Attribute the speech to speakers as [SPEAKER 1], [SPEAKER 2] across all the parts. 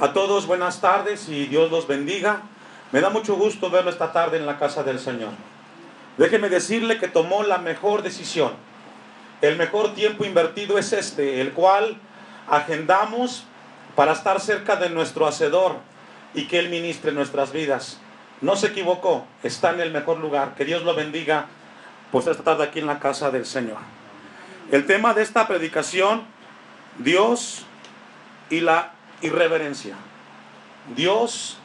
[SPEAKER 1] A todos buenas tardes y Dios los bendiga. Me da mucho gusto verlo esta tarde en la casa del Señor. Déjeme decirle que tomó la mejor decisión. El mejor tiempo invertido es este, el cual agendamos para estar cerca de nuestro Hacedor y que Él ministre nuestras vidas. No se equivocó, está en el mejor lugar. Que Dios lo bendiga, pues esta tarde aquí en la casa del Señor. El tema de esta predicación, Dios y la irreverencia. Dios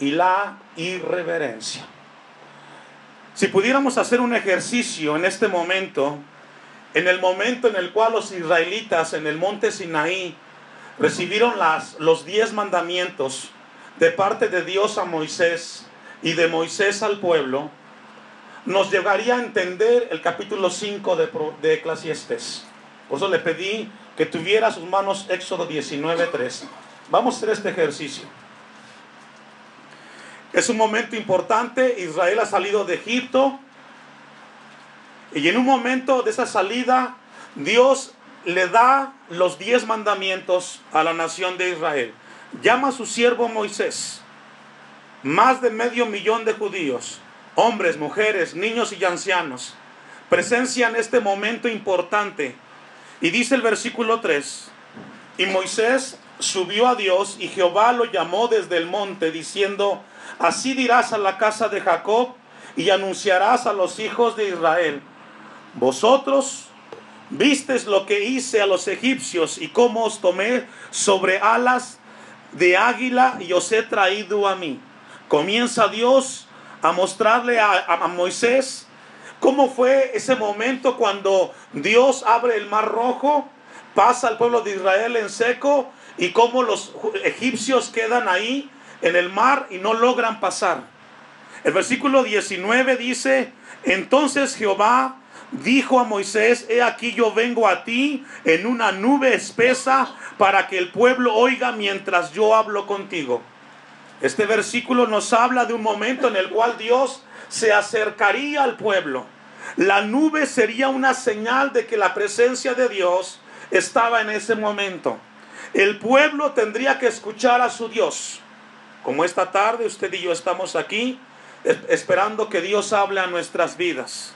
[SPEAKER 1] y la irreverencia. Si pudiéramos hacer un ejercicio en este momento, en el momento en el cual los israelitas en el monte Sinaí recibieron las, los diez mandamientos de parte de Dios a Moisés y de Moisés al pueblo, nos llegaría a entender el capítulo 5 de, de. Por eso le pedí que tuviera sus manos Éxodo 19.3. Vamos a hacer este ejercicio. Es un momento importante. Israel ha salido de Egipto. Y en un momento de esa salida, Dios le da los diez mandamientos a la nación de Israel. Llama a su siervo Moisés. Más de medio millón de judíos, hombres, mujeres, niños y ancianos, presencian este momento importante. Y dice el versículo 3, y Moisés subió a Dios y Jehová lo llamó desde el monte diciendo, así dirás a la casa de Jacob y anunciarás a los hijos de Israel, vosotros vistes lo que hice a los egipcios y cómo os tomé sobre alas de águila y os he traído a mí. Comienza Dios a mostrarle a, a Moisés cómo fue ese momento cuando Dios abre el mar rojo, pasa al pueblo de Israel en seco y cómo los egipcios quedan ahí en el mar y no logran pasar. El versículo 19 dice, entonces Jehová dijo a Moisés, he aquí yo vengo a ti en una nube espesa para que el pueblo oiga mientras yo hablo contigo. Este versículo nos habla de un momento en el cual Dios se acercaría al pueblo. La nube sería una señal de que la presencia de Dios estaba en ese momento. El pueblo tendría que escuchar a su Dios. Como esta tarde usted y yo estamos aquí esperando que Dios hable a nuestras vidas.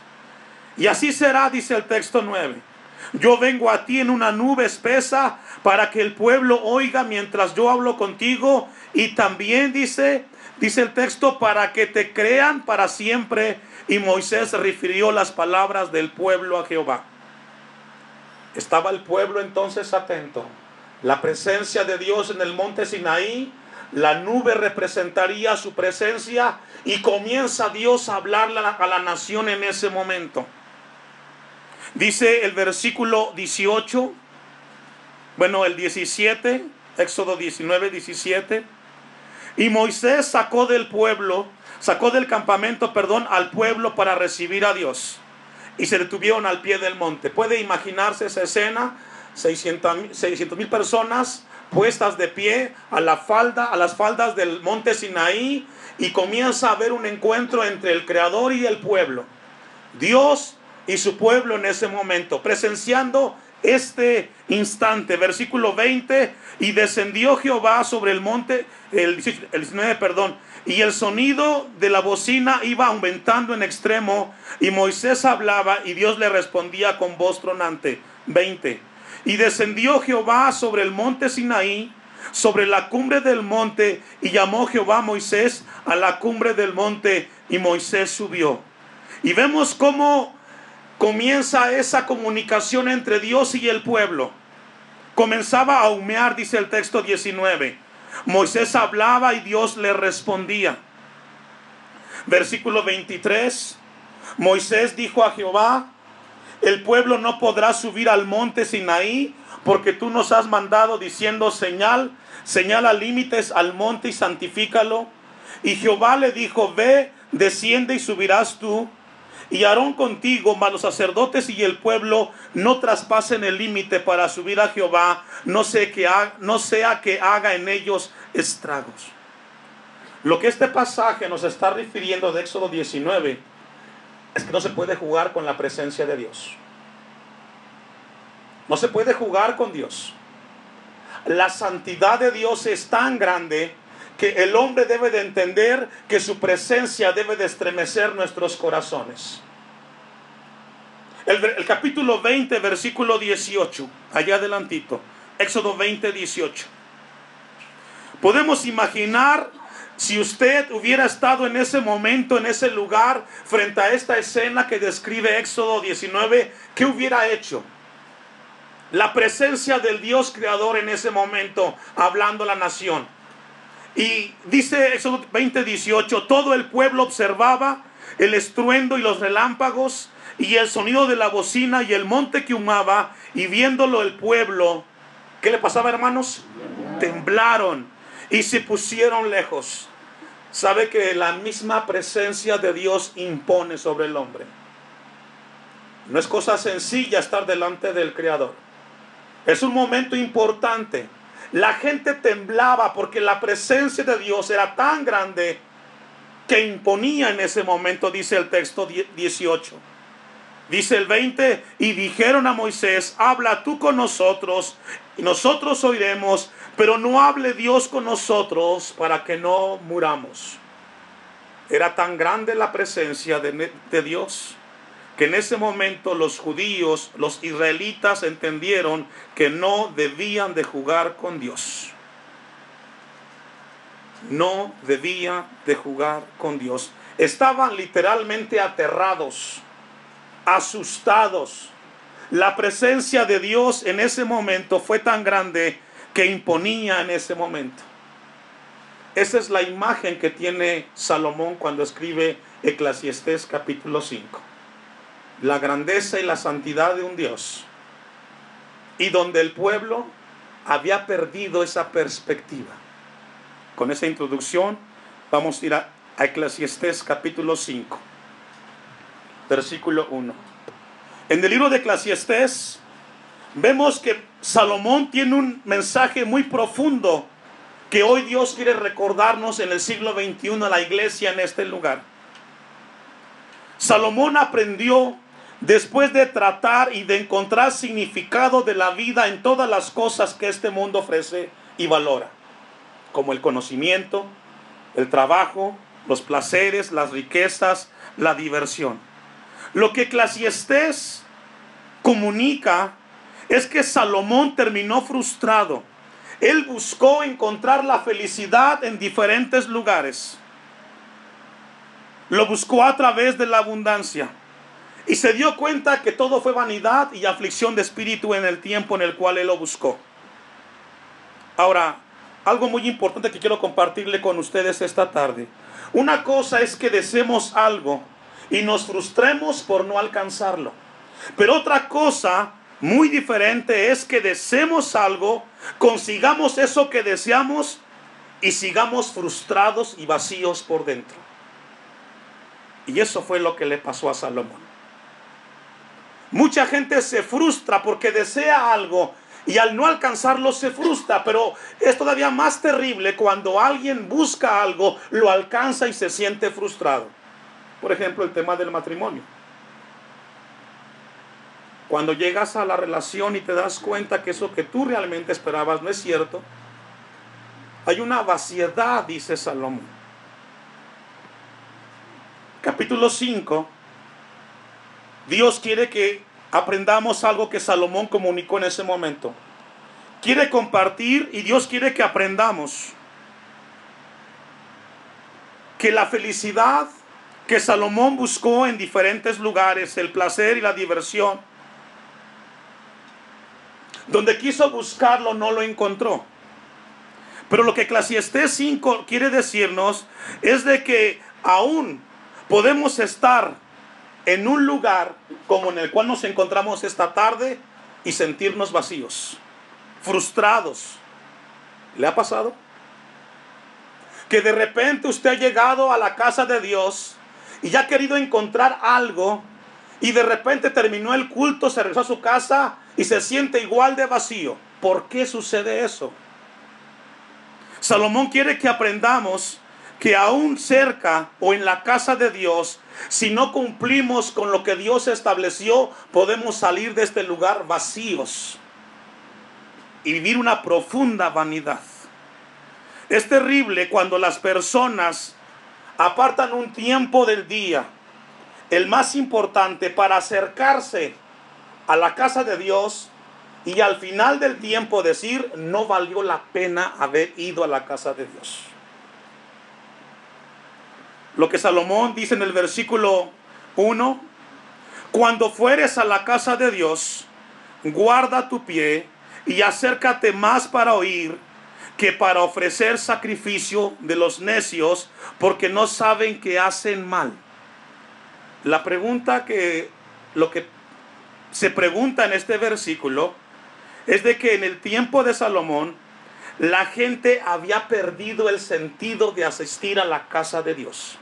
[SPEAKER 1] Y así será, dice el texto 9. Yo vengo a ti en una nube espesa para que el pueblo oiga mientras yo hablo contigo. Y también dice, dice el texto, para que te crean para siempre. Y Moisés refirió las palabras del pueblo a Jehová. Estaba el pueblo entonces atento la presencia de Dios en el monte Sinaí, la nube representaría su presencia y comienza Dios a hablarle a la nación en ese momento. Dice el versículo 18, bueno, el 17, Éxodo 19, 17. Y Moisés sacó del pueblo, sacó del campamento, perdón, al pueblo para recibir a Dios. Y se detuvieron al pie del monte. ¿Puede imaginarse esa escena? 600 mil personas puestas de pie a la falda, a las faldas del monte Sinaí y comienza a haber un encuentro entre el Creador y el pueblo. Dios y su pueblo en ese momento, presenciando este instante. Versículo 20, y descendió Jehová sobre el monte, el, el 19, perdón, y el sonido de la bocina iba aumentando en extremo, y Moisés hablaba y Dios le respondía con voz tronante. 20. Y descendió Jehová sobre el monte Sinaí, sobre la cumbre del monte, y llamó Jehová a Moisés a la cumbre del monte, y Moisés subió. Y vemos cómo comienza esa comunicación entre Dios y el pueblo. Comenzaba a humear, dice el texto 19. Moisés hablaba y Dios le respondía. Versículo 23. Moisés dijo a Jehová, el pueblo no podrá subir al monte Sinaí porque tú nos has mandado diciendo señal, señala límites al monte y santifícalo. Y Jehová le dijo, ve, desciende y subirás tú. Y Aarón contigo, mas los sacerdotes y el pueblo no traspasen el límite para subir a Jehová, no, que no sea que haga en ellos estragos. Lo que este pasaje nos está refiriendo de Éxodo 19 es que no se puede jugar con la presencia de Dios. No se puede jugar con Dios. la santidad de Dios es tan grande que el hombre debe de entender que su presencia debe de estremecer nuestros corazones. El, capítulo 20, versículo 18, allá adelantito, Éxodo 20, 18. Podemos imaginar si usted hubiera estado en ese momento, en ese lugar, frente a esta escena que describe Éxodo 19, ¿qué hubiera hecho? La presencia del Dios creador en ese momento, hablando a la nación. Y dice Éxodo 20, 18, todo el pueblo observaba el estruendo y los relámpagos y el sonido de la bocina y el monte que humaba y viéndolo el pueblo, ¿qué le pasaba hermanos? Temblaron y se pusieron lejos. Sabe que la misma presencia de Dios impone sobre el hombre. No es cosa sencilla estar delante del Creador. Es un momento importante. La gente temblaba porque la presencia de Dios era tan grande que imponía en ese momento, dice el texto 18. Dice el 20, y dijeron a Moisés, habla tú con nosotros, y nosotros oiremos, pero no hable Dios con nosotros para que no muramos. Era tan grande la presencia de, Dios que en ese momento los judíos, los israelitas entendieron que no debían de jugar con Dios. No debían de jugar con Dios. Estaban literalmente aterrados, asustados. La presencia de Dios en ese momento fue tan grande que imponía en ese momento. Esa es la imagen que tiene Salomón cuando escribe Eclesiastés capítulo 5. La grandeza y la santidad de un Dios. Y donde el pueblo había perdido esa perspectiva. Con esa introducción vamos a ir a, Eclesiastés capítulo 5, versículo 1. En el libro de Eclesiastés vemos que Salomón tiene un mensaje muy profundo que hoy Dios quiere recordarnos en el siglo XXI a la iglesia en este lugar. Salomón aprendió después de tratar y de encontrar significado de la vida en todas las cosas que este mundo ofrece y valora, como el conocimiento, el trabajo, los placeres, las riquezas, la diversión. Lo que Eclesiastés comunica es que Salomón terminó frustrado. Él buscó encontrar la felicidad en diferentes lugares. Lo buscó a través de la abundancia. Y se dio cuenta que todo fue vanidad y aflicción de espíritu en el tiempo en el cual él lo buscó. Ahora, algo muy importante que quiero compartirle con ustedes esta tarde. Una cosa es que deseemos algo y nos frustremos por no alcanzarlo. Pero otra cosa muy diferente es que deseemos algo, consigamos eso que deseamos y sigamos frustrados y vacíos por dentro. Y eso fue lo que le pasó a Salomón. Mucha gente se frustra porque desea algo y al no alcanzarlo se frustra, pero es todavía más terrible cuando alguien busca algo, lo alcanza y se siente frustrado. Por ejemplo, el tema del matrimonio. Cuando llegas a la relación y te das cuenta que eso que tú realmente esperabas no es cierto, hay una vaciedad, dice Salomón. Capítulo 5. Dios quiere que aprendamos algo que Salomón comunicó en ese momento. Quiere compartir y Dios quiere que aprendamos que la felicidad que Salomón buscó en diferentes lugares, el placer y la diversión, donde quiso buscarlo no lo encontró. Pero lo que Eclesiastés 5 quiere decirnos es de que aún podemos estar en un lugar como en el cual nos encontramos esta tarde y sentirnos vacíos, frustrados. ¿Le ha pasado? Que de repente usted ha llegado a la casa de Dios y ya ha querido encontrar algo y de repente terminó el culto, se regresó a su casa y se siente igual de vacío. ¿Por qué sucede eso? Salomón quiere que aprendamos que aún cerca o en la casa de Dios, si no cumplimos con lo que Dios estableció, podemos salir de este lugar vacíos. y vivir una profunda vanidad. Es terrible cuando las personas apartan un tiempo del día, el más importante, para acercarse a la casa de Dios y al final del tiempo decir, no valió la pena haber ido a la casa de Dios. Lo que Salomón dice en el versículo 1, cuando fueres a la casa de Dios, guarda tu pie y acércate más para oír que para ofrecer sacrificio de los necios, porque no saben que hacen mal. La pregunta que lo que se pregunta en este versículo es de que en el tiempo de Salomón la gente había perdido el sentido de asistir a la casa de Dios.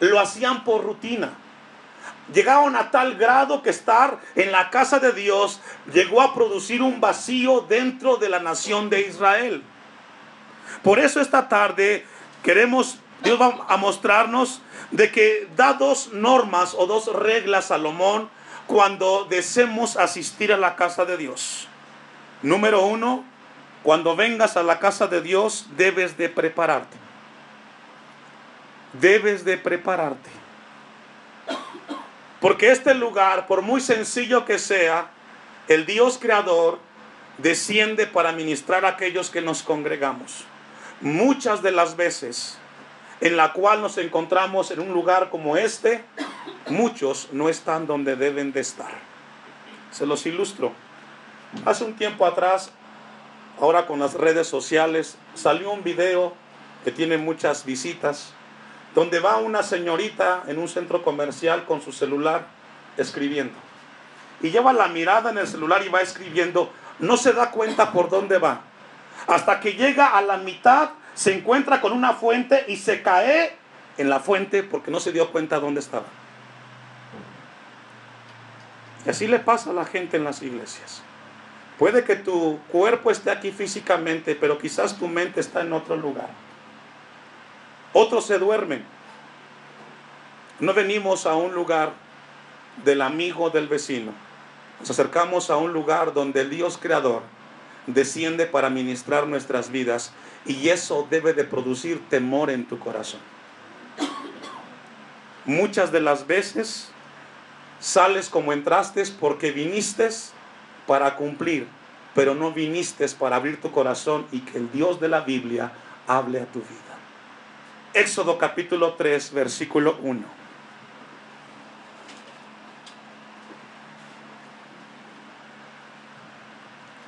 [SPEAKER 1] Lo hacían por rutina. Llegaron a tal grado que estar en la casa de Dios llegó a producir un vacío dentro de la nación de Israel. Por eso esta tarde queremos, Dios va a mostrarnos de que da dos normas o dos reglas Salomón cuando deseemos asistir a la casa de Dios. Número uno, cuando vengas a la casa de Dios debes de prepararte. Debes de prepararte. Porque este lugar, por muy sencillo que sea, el Dios creador desciende para ministrar a aquellos que nos congregamos. Muchas de las veces en la cual nos encontramos en un lugar como este, muchos no están donde deben de estar. Se los ilustro. Hace un tiempo atrás, ahora con las redes sociales, salió un video que tiene muchas visitas donde va una señorita en un centro comercial con su celular escribiendo. Y lleva la mirada en el celular y va escribiendo, no se da cuenta por dónde va. Hasta que llega a la mitad, se encuentra con una fuente y se cae en la fuente porque no se dio cuenta dónde estaba. Y así le pasa a la gente en las iglesias. Puede que tu cuerpo esté aquí físicamente, pero quizás tu mente está en otro lugar. Otros se duermen. No venimos a un lugar del amigo del vecino. Nos acercamos a un lugar donde el Dios creador desciende para ministrar nuestras vidas y eso debe de producir temor en tu corazón. Muchas de las veces sales como entraste porque viniste para cumplir, pero no viniste para abrir tu corazón y que el Dios de la Biblia hable a tu vida. Éxodo capítulo 3, versículo 1.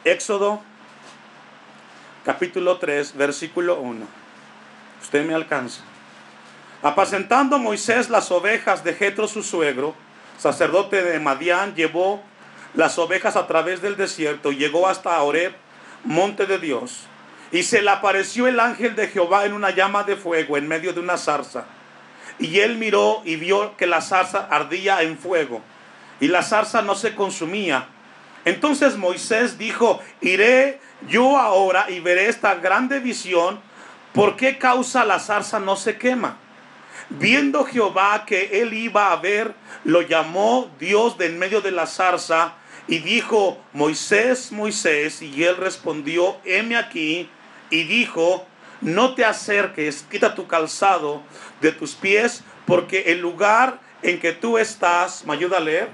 [SPEAKER 1] Éxodo capítulo 3, versículo 1. Usted me alcanza. Apacentando Moisés las ovejas de Jetro su suegro, sacerdote de Madián, llevó las ovejas a través del desierto y llegó hasta Oreb, monte de Dios. Y se le apareció el ángel de Jehová en una llama de fuego en medio de una zarza. Y él miró y vio que la zarza ardía en fuego. Y la zarza no se consumía. Entonces Moisés dijo, iré yo ahora y veré esta grande visión. ¿Por qué causa la zarza no se quema? Viendo Jehová que él iba a ver, lo llamó Dios de en medio de la zarza y dijo, Moisés, Moisés, y él respondió, heme aquí y dijo, no te acerques, quita tu calzado de tus pies, porque el lugar en que tú estás, ¿me ayuda a leer?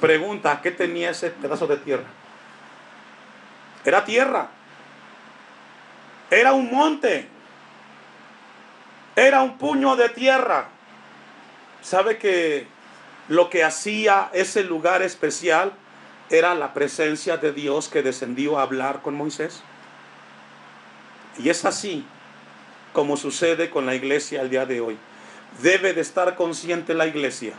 [SPEAKER 1] Pregunta, ¿qué tenía ese pedazo de tierra? Era tierra. Era un monte. Era un puño de tierra. ¿Sabe que lo que hacía ese lugar especial era la presencia de Dios que descendió a hablar con Moisés. Y es así como sucede con la iglesia al día de hoy. Debe de estar consciente la iglesia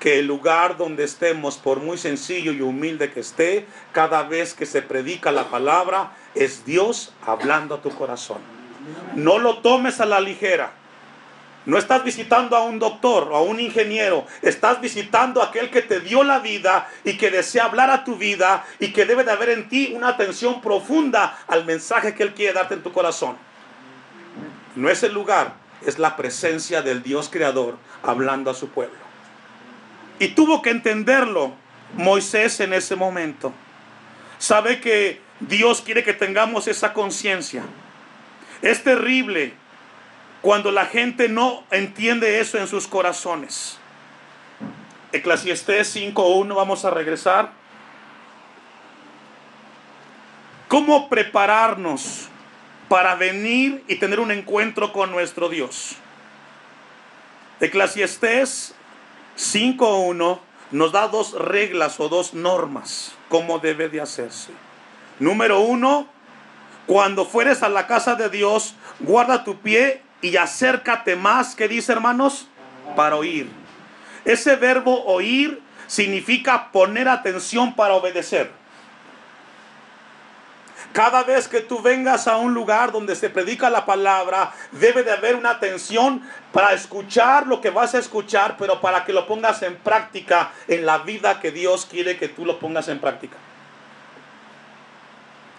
[SPEAKER 1] que el lugar donde estemos, por muy sencillo y humilde que esté, cada vez que se predica la palabra, es Dios hablando a tu corazón. No lo tomes a la ligera. No estás visitando a un doctor o a un ingeniero, estás visitando a aquel que te dio la vida y que desea hablar a tu vida y que debe de haber en ti una atención profunda al mensaje que Él quiere darte en tu corazón. No es el lugar, es la presencia del Dios creador hablando a su pueblo. Y tuvo que entenderlo Moisés en ese momento. sabe que Dios quiere que tengamos esa conciencia. Es terrible cuando la gente no entiende eso en sus corazones. Eclesiastés 5.1, vamos a regresar. ¿Cómo prepararnos para venir y tener un encuentro con nuestro Dios? Eclesiastés 5.1 nos da dos reglas o dos normas, cómo debe de hacerse. Número uno, cuando fueres a la casa de Dios, guarda tu pie y acércate más, ¿qué dice hermanos? Para oír. Ese verbo oír significa poner atención para obedecer. Cada vez que tú vengas a un lugar donde se predica la palabra, debe de haber una atención para escuchar lo que vas a escuchar, pero para que lo pongas en práctica en la vida que Dios quiere que tú lo pongas en práctica.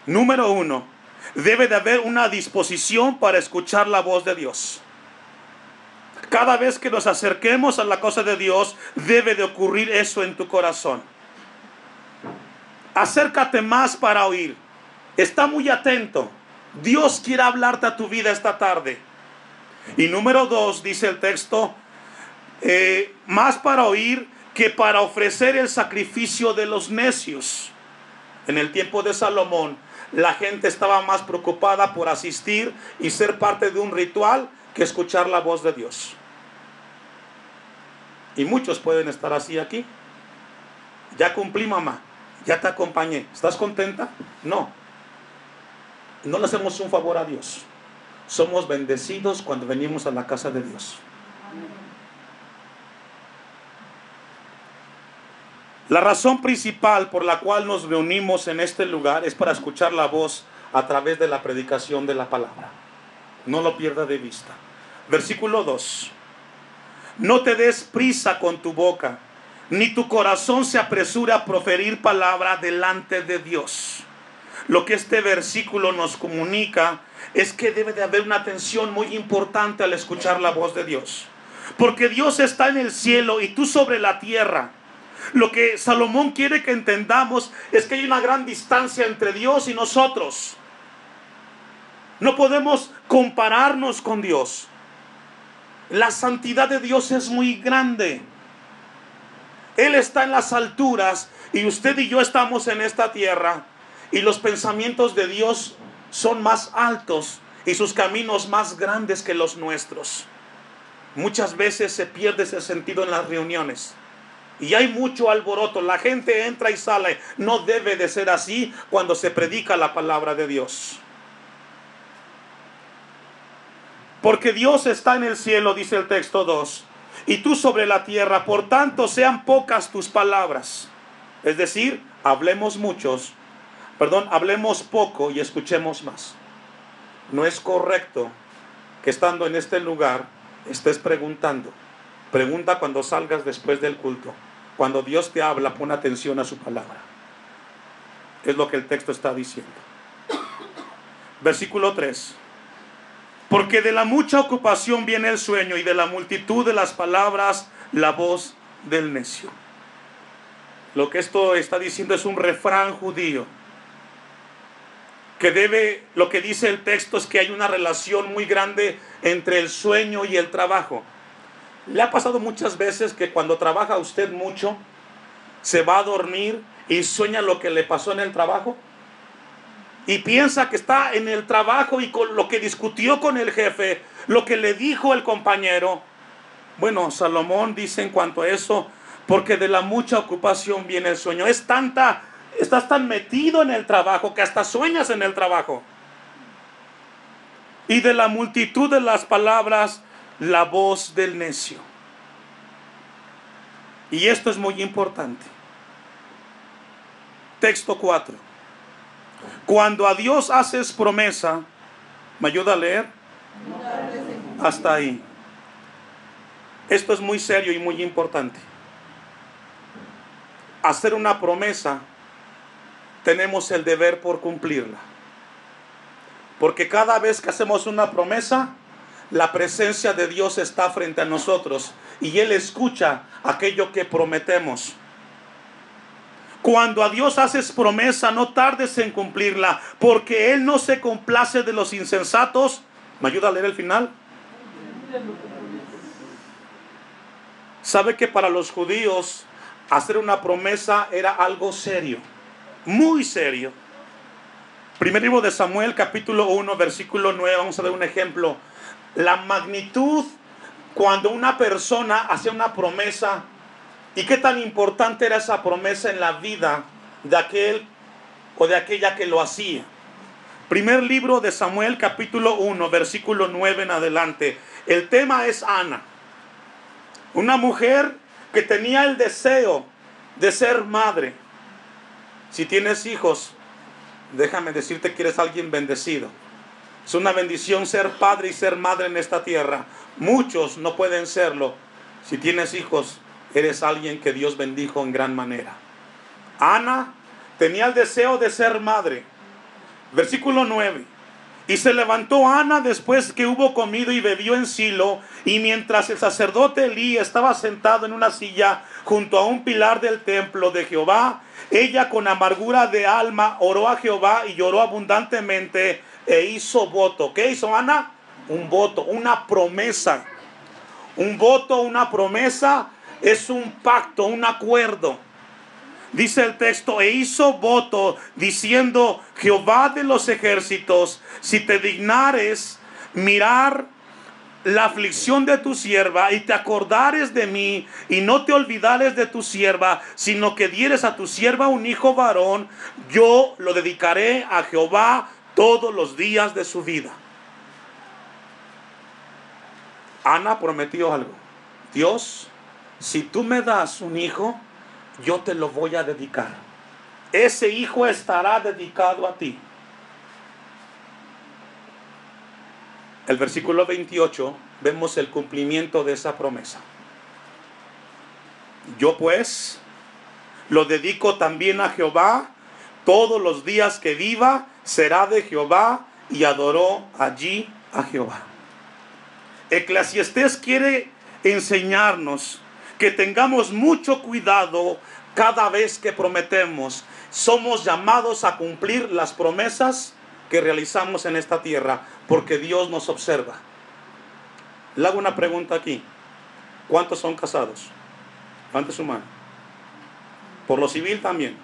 [SPEAKER 1] Número uno, debe de haber una disposición para escuchar la voz de Dios. Cada vez que nos acerquemos a la cosa de Dios, debe de ocurrir eso en tu corazón. Acércate más para oír. Está muy atento. Dios quiere hablarte a tu vida esta tarde. Y número dos, dice el texto, eh, más para oír que para ofrecer el sacrificio de los necios. En el tiempo de Salomón, la gente estaba más preocupada por asistir y ser parte de un ritual que escuchar la voz de Dios. Y muchos pueden estar así aquí. Ya cumplí, mamá. Ya te acompañé. ¿Estás contenta? No no le hacemos un favor a Dios. Somos bendecidos cuando venimos a la casa de Dios. La razón principal por la cual nos reunimos en este lugar es para escuchar la voz a través de la predicación de la palabra. No lo pierda de vista. Versículo 2. No te des prisa con tu boca, ni tu corazón se apresure a proferir palabra delante de Dios. Lo que este versículo nos comunica es que debe de haber una atención muy importante al escuchar la voz de Dios. Porque Dios está en el cielo y tú sobre la tierra. Lo que Salomón quiere que entendamos es que hay una gran distancia entre Dios y nosotros. No podemos compararnos con Dios. La santidad de Dios es muy grande. Él está en las alturas y usted y yo estamos en esta tierra. Y los pensamientos de Dios son más altos y sus caminos más grandes que los nuestros. Muchas veces se pierde ese sentido en las reuniones. Y hay mucho alboroto. La gente entra y sale. No debe de ser así cuando se predica la palabra de Dios. Porque Dios está en el cielo, dice el texto 2, y tú sobre la tierra. Por tanto, sean pocas tus palabras. Es decir, hablemos muchos perdón, hablemos poco y escuchemos más. No es correcto que estando en este lugar estés preguntando. Pregunta cuando salgas después del culto. Cuando Dios te habla, pon atención a su palabra. Es lo que el texto está diciendo. Versículo 3. Porque de la mucha ocupación viene el sueño y de la multitud de las palabras la voz del necio. Lo que esto está diciendo es un refrán judío que debe, lo que dice el texto es que hay una relación muy grande entre el sueño y el trabajo. ¿Le ha pasado muchas veces que cuando trabaja usted mucho, se va a dormir y sueña lo que le pasó en el trabajo? Y piensa que está en el trabajo y con lo que discutió con el jefe, lo que le dijo el compañero. Bueno, Salomón dice en cuanto a eso, porque de la mucha ocupación viene el sueño. Es tanta Estás tan metido en el trabajo que hasta sueñas en el trabajo. Y de la multitud de las palabras, la voz del necio. Y esto es muy importante. Texto 4. Cuando a Dios haces promesa, ¿me ayuda a leer? Hasta ahí. Esto es muy serio y muy importante. Hacer una promesa tenemos el deber por cumplirla. Porque cada vez que hacemos una promesa, la presencia de Dios está frente a nosotros y Él escucha aquello que prometemos. Cuando a Dios haces promesa, no tardes en cumplirla, porque Él no se complace de los insensatos. ¿Me ayuda a leer el final? ¿Sabe que para los judíos hacer una promesa era algo serio? Muy serio. Primer libro de Samuel, capítulo 1, versículo 9, vamos a ver un ejemplo. La magnitud cuando una persona hace una promesa y qué tan importante era esa promesa en la vida de aquel o de aquella que lo hacía. Primer libro de Samuel, capítulo 1, versículo 9 en adelante. El tema es Ana. Una mujer que tenía el deseo de ser madre. Si tienes hijos, déjame decirte que eres alguien bendecido. Es una bendición ser padre y ser madre en esta tierra. Muchos no pueden serlo. Si tienes hijos, eres alguien que Dios bendijo en gran manera. Ana tenía el deseo de ser madre. Versículo 9. Y se levantó Ana después que hubo comido y bebió en Silo, y mientras el sacerdote Elí estaba sentado en una silla junto a un pilar del templo de Jehová, ella con amargura de alma oró a Jehová y lloró abundantemente e hizo voto. ¿Qué hizo Ana? Un voto, una promesa. Un voto, una promesa es un pacto, un acuerdo. Dice el texto, e hizo voto diciendo, Jehová de los ejércitos, si te dignares mirar la aflicción de tu sierva y te acordares de mí y no te olvidares de tu sierva, sino que dieres a tu sierva un hijo varón, yo lo dedicaré a Jehová todos los días de su vida. Ana prometió algo. Dios, si tú me das un hijo, yo te lo voy a dedicar. Ese hijo estará dedicado a ti. El versículo 28 vemos el cumplimiento de esa promesa. Yo pues lo dedico también a Jehová. Todos los días que viva será de Jehová y adoró allí a Jehová. Eclesiastés quiere enseñarnos que tengamos mucho cuidado cada vez que prometemos. Somos llamados a cumplir las promesas que realizamos en esta tierra, porque Dios nos observa. Le hago una pregunta aquí. ¿Cuántos son casados? Levante su mano. Por lo civil también.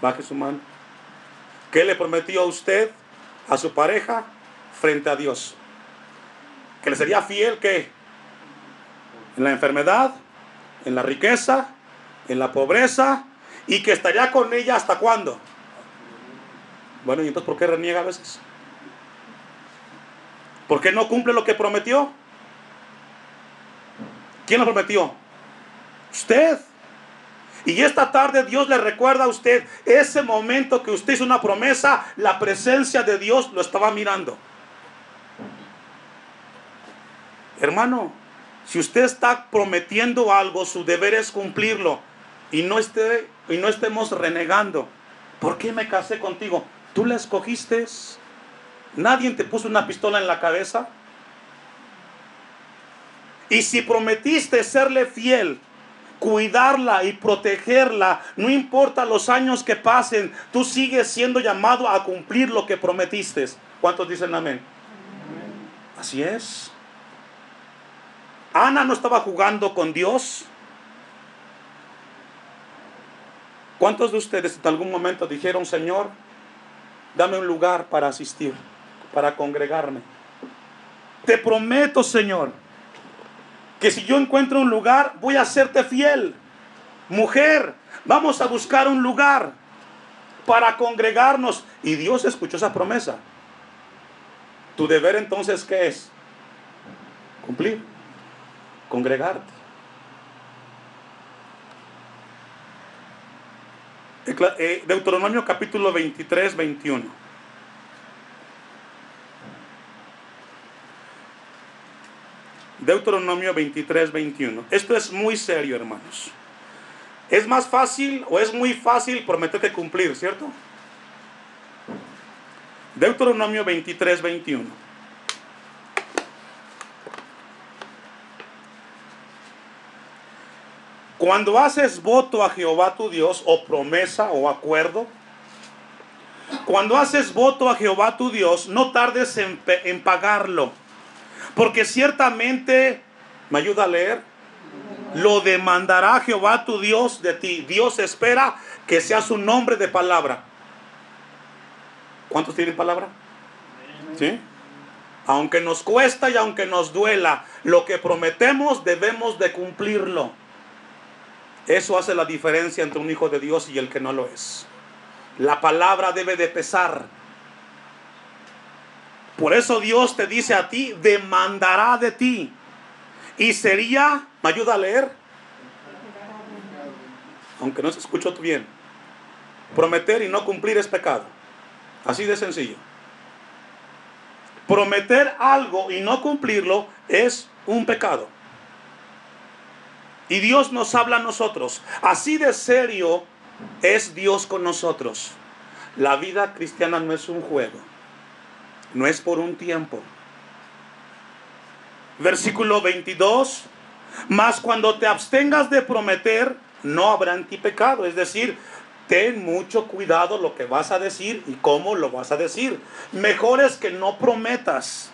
[SPEAKER 1] Baje su mano. ¿Qué le prometió a usted, a su pareja, frente a Dios? Que le sería fiel, ¿qué? En la enfermedad, en la riqueza, en la pobreza y que estaría con ella hasta cuándo. Bueno, ¿y entonces por qué reniega a veces? ¿Por qué no cumple lo que prometió? ¿Quién lo prometió? Usted. Y esta tarde Dios le recuerda a usted ese momento que usted hizo una promesa, la presencia de Dios lo estaba mirando. Hermano, si usted está prometiendo algo, su deber es cumplirlo y no, esté, y no estemos renegando. ¿Por qué me casé contigo? ¿Tú la escogiste? ¿Nadie te puso una pistola en la cabeza? Y si prometiste serle fiel, cuidarla y protegerla, no importa los años que pasen, tú sigues siendo llamado a cumplir lo que prometiste. ¿Cuántos dicen amén? Así es. Ana no estaba jugando con Dios. ¿Cuántos de ustedes en algún momento dijeron, Señor, dame un lugar para asistir, para congregarme? Te prometo, Señor, que si yo encuentro un lugar, voy a hacerte fiel. Mujer, vamos a buscar un lugar para congregarnos. Y Dios escuchó esa promesa. Tu deber entonces, ¿qué es? Cumplir congregarte. Eh, Deuteronomio capítulo 23, 21. Deuteronomio 23, 21. Esto es muy serio, hermanos. Es más fácil o es muy fácil prometerte cumplir, ¿cierto? Deuteronomio 23, 21. Cuando haces voto a Jehová tu Dios, o promesa o acuerdo, cuando haces voto a Jehová tu Dios, no tardes en, pagarlo, porque ciertamente, ¿me ayuda a leer? Lo demandará Jehová tu Dios de ti. Dios espera que sea su nombre de palabra. ¿Cuántos tienen palabra? ¿Sí? Aunque nos cuesta y aunque nos duela, lo que prometemos debemos de cumplirlo. Eso hace la diferencia entre un hijo de Dios y el que no lo es. La palabra debe de pesar. Por eso Dios te dice a ti, demandará de ti. Y sería, ¿me ayuda a leer? Aunque no se escuchó bien. Prometer y no cumplir es pecado. Así de sencillo. Prometer algo y no cumplirlo es un pecado. Y Dios nos habla a nosotros. Así de serio es Dios con nosotros. La vida cristiana no es un juego. No es por un tiempo. Versículo 22. Mas cuando te abstengas de prometer, no habrá en ti pecado. Es decir, ten mucho cuidado lo que vas a decir y cómo lo vas a decir. Mejor es que no prometas.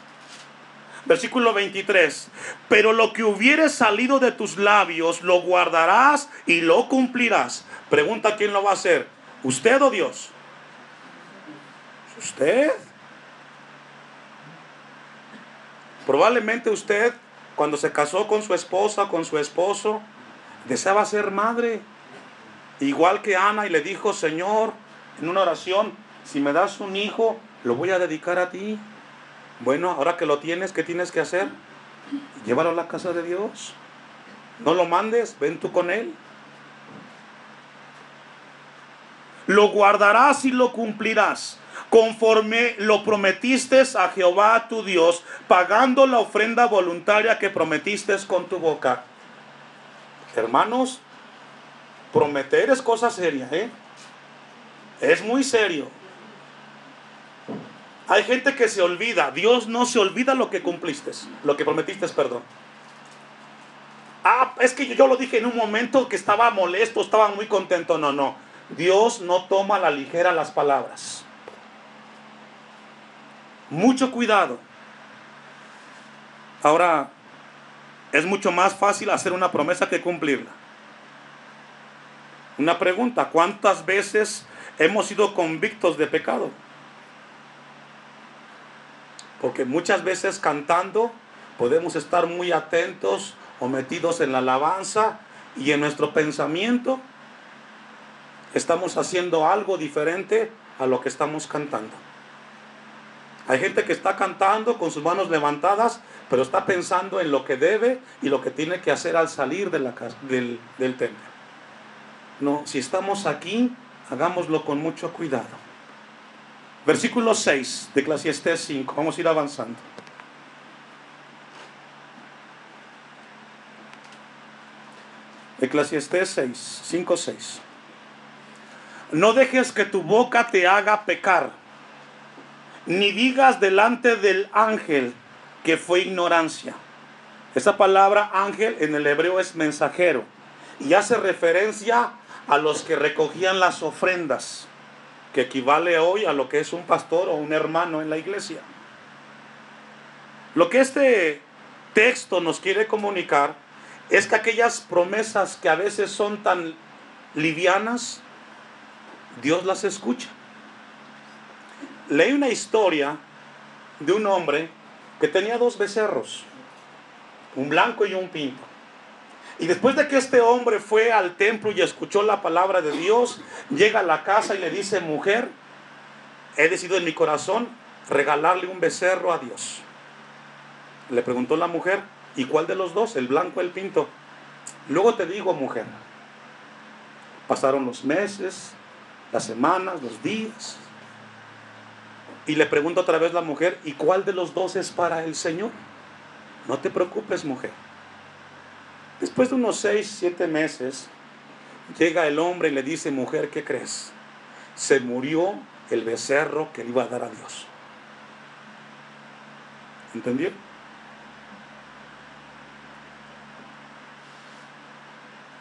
[SPEAKER 1] Versículo 23. Pero lo que hubiere salido de tus labios lo guardarás y lo cumplirás. Pregunta quién lo va a hacer. ¿Usted o Dios? ¿Usted? Probablemente usted, cuando se casó con su esposa, con su esposo, deseaba ser madre. Igual que Ana y le dijo, Señor, en una oración, si me das un hijo, lo voy a dedicar a ti. Bueno, ahora que lo tienes, ¿qué tienes que hacer? Llévalo a la casa de Dios. No lo mandes, ven tú con él. Lo guardarás y lo cumplirás, conforme lo prometiste a Jehová tu Dios, pagando la ofrenda voluntaria que prometiste con tu boca. Hermanos, prometer es cosa seria, ¿eh? Es muy serio. Hay gente que se olvida. Dios no se olvida lo que cumpliste, lo que prometiste, perdón. Ah, es que yo lo dije en un momento que estaba molesto, estaba muy contento. No, no. Dios no toma a la ligera las palabras. Mucho cuidado. Ahora, es mucho más fácil hacer una promesa que cumplirla. Una pregunta, ¿cuántas veces hemos sido convictos de pecado? Porque muchas veces cantando podemos estar muy atentos o metidos en la alabanza y en nuestro pensamiento estamos haciendo algo diferente a lo que estamos cantando. Hay gente que está cantando con sus manos levantadas, pero está pensando en lo que debe y lo que tiene que hacer al salir del, del templo. No, si estamos aquí, hagámoslo con mucho cuidado. Versículo 6 de Eclesiastés 5. Vamos a ir avanzando. Eclesiastés 6, 5, 6. No dejes que tu boca te haga pecar, ni digas delante del ángel que fue ignorancia. Esa palabra ángel en el hebreo es mensajero y hace referencia a los que recogían las ofrendas que equivale hoy a lo que es un pastor o un hermano en la iglesia. Lo que este texto nos quiere comunicar es que aquellas promesas que a veces son tan livianas, Dios las escucha. Leí una historia de un hombre que tenía dos becerros, un blanco y un pinto. Y después de que este hombre fue al templo y escuchó la palabra de Dios, llega a la casa y le dice, mujer, he decidido en mi corazón regalarle un becerro a Dios. Le preguntó la mujer, ¿y cuál de los dos? ¿El blanco o el pinto? Luego te digo, mujer. Pasaron los meses, las semanas, los días. Y le pregunta otra vez la mujer, ¿y cuál de los dos es para el Señor? No te preocupes, mujer. Después de unos seis, siete meses, llega el hombre y le dice, mujer, ¿qué crees? Se murió el becerro que le iba a dar a Dios. ¿Entendió?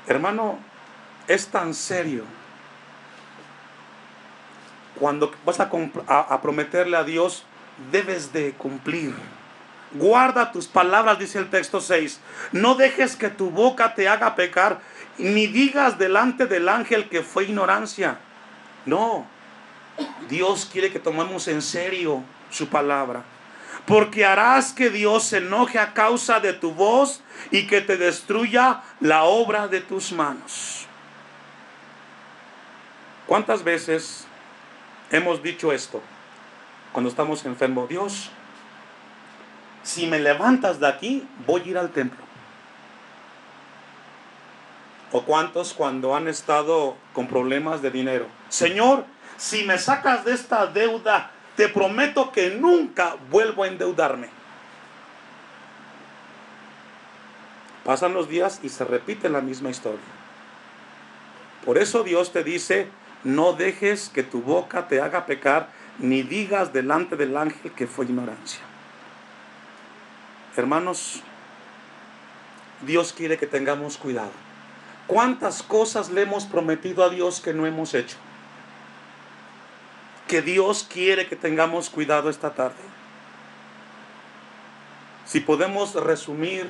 [SPEAKER 1] Hermano, es tan serio. Cuando vas a, a, prometerle a Dios, debes de cumplir. Guarda tus palabras, dice el texto 6. No dejes que tu boca te haga pecar, ni digas delante del ángel que fue ignorancia. No, Dios quiere que tomemos en serio su palabra. Porque harás que Dios se enoje a causa de tu voz y que te destruya la obra de tus manos. ¿Cuántas veces hemos dicho esto cuando estamos enfermos? Dios, si me levantas de aquí, voy a ir al templo. ¿O cuántos cuando han estado con problemas de dinero? Señor, si me sacas de esta deuda, te prometo que nunca vuelvo a endeudarme. Pasan los días y se repite la misma historia. Por eso Dios te dice, no dejes que tu boca te haga pecar, ni digas delante del ángel que fue ignorancia. Hermanos, Dios quiere que tengamos cuidado. ¿Cuántas cosas le hemos prometido a Dios que no hemos hecho? Que Dios quiere que tengamos cuidado esta tarde. Si podemos resumir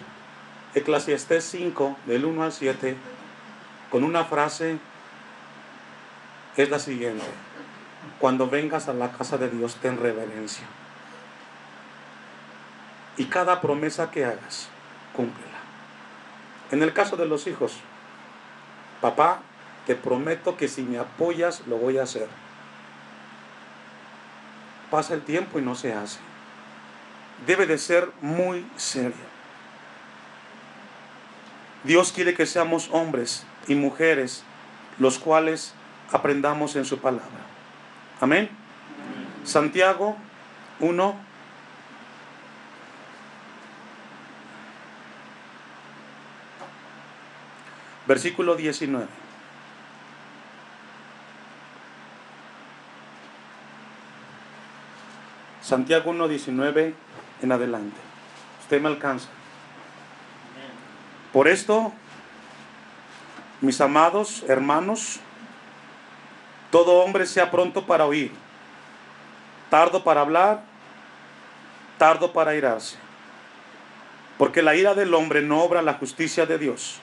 [SPEAKER 1] Eclesiastés 5, del 1 al 7, con una frase, es la siguiente. Cuando vengas a la casa de Dios, ten reverencia. Y cada promesa que hagas, cúmplela. En el caso de los hijos, papá, te prometo que si me apoyas, lo voy a hacer. Pasa el tiempo y no se hace. Debe de ser muy serio. Dios quiere que seamos hombres y mujeres los cuales aprendamos en su palabra. Amén. Santiago 1. Versículo 19. Santiago 1, 19 en adelante. Usted me alcanza. Por esto, mis amados hermanos, todo hombre sea pronto para oír, tardo para hablar, tardo para irarse. Porque la ira del hombre no obra la justicia de Dios.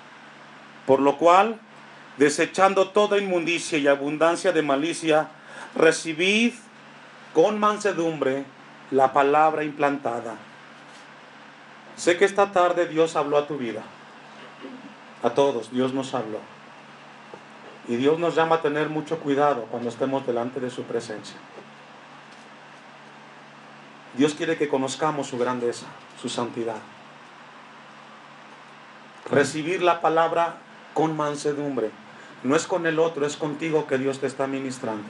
[SPEAKER 1] Por lo cual, desechando toda inmundicia y abundancia de malicia, recibid con mansedumbre la palabra implantada. Sé que esta tarde Dios habló a tu vida. A todos, Dios nos habló. Y Dios nos llama a tener mucho cuidado cuando estemos delante de su presencia. Dios quiere que conozcamos su grandeza, su santidad. Recibir la palabra con mansedumbre. No es con el otro, es contigo que Dios te está ministrando.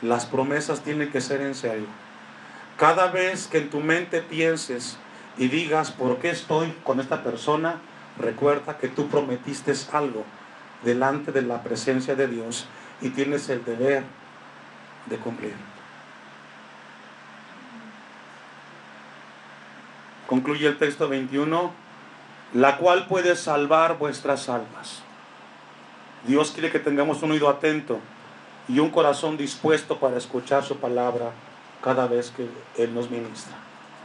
[SPEAKER 1] Las promesas tienen que ser en serio. Cada vez que en tu mente pienses y digas, ¿por qué estoy con esta persona? Recuerda que tú prometiste algo delante de la presencia de Dios y tienes el deber de cumplir. Concluye el texto 21, la cual puede salvar vuestras almas. Dios quiere que tengamos un oído atento y un corazón dispuesto para escuchar su palabra cada vez que Él nos ministra.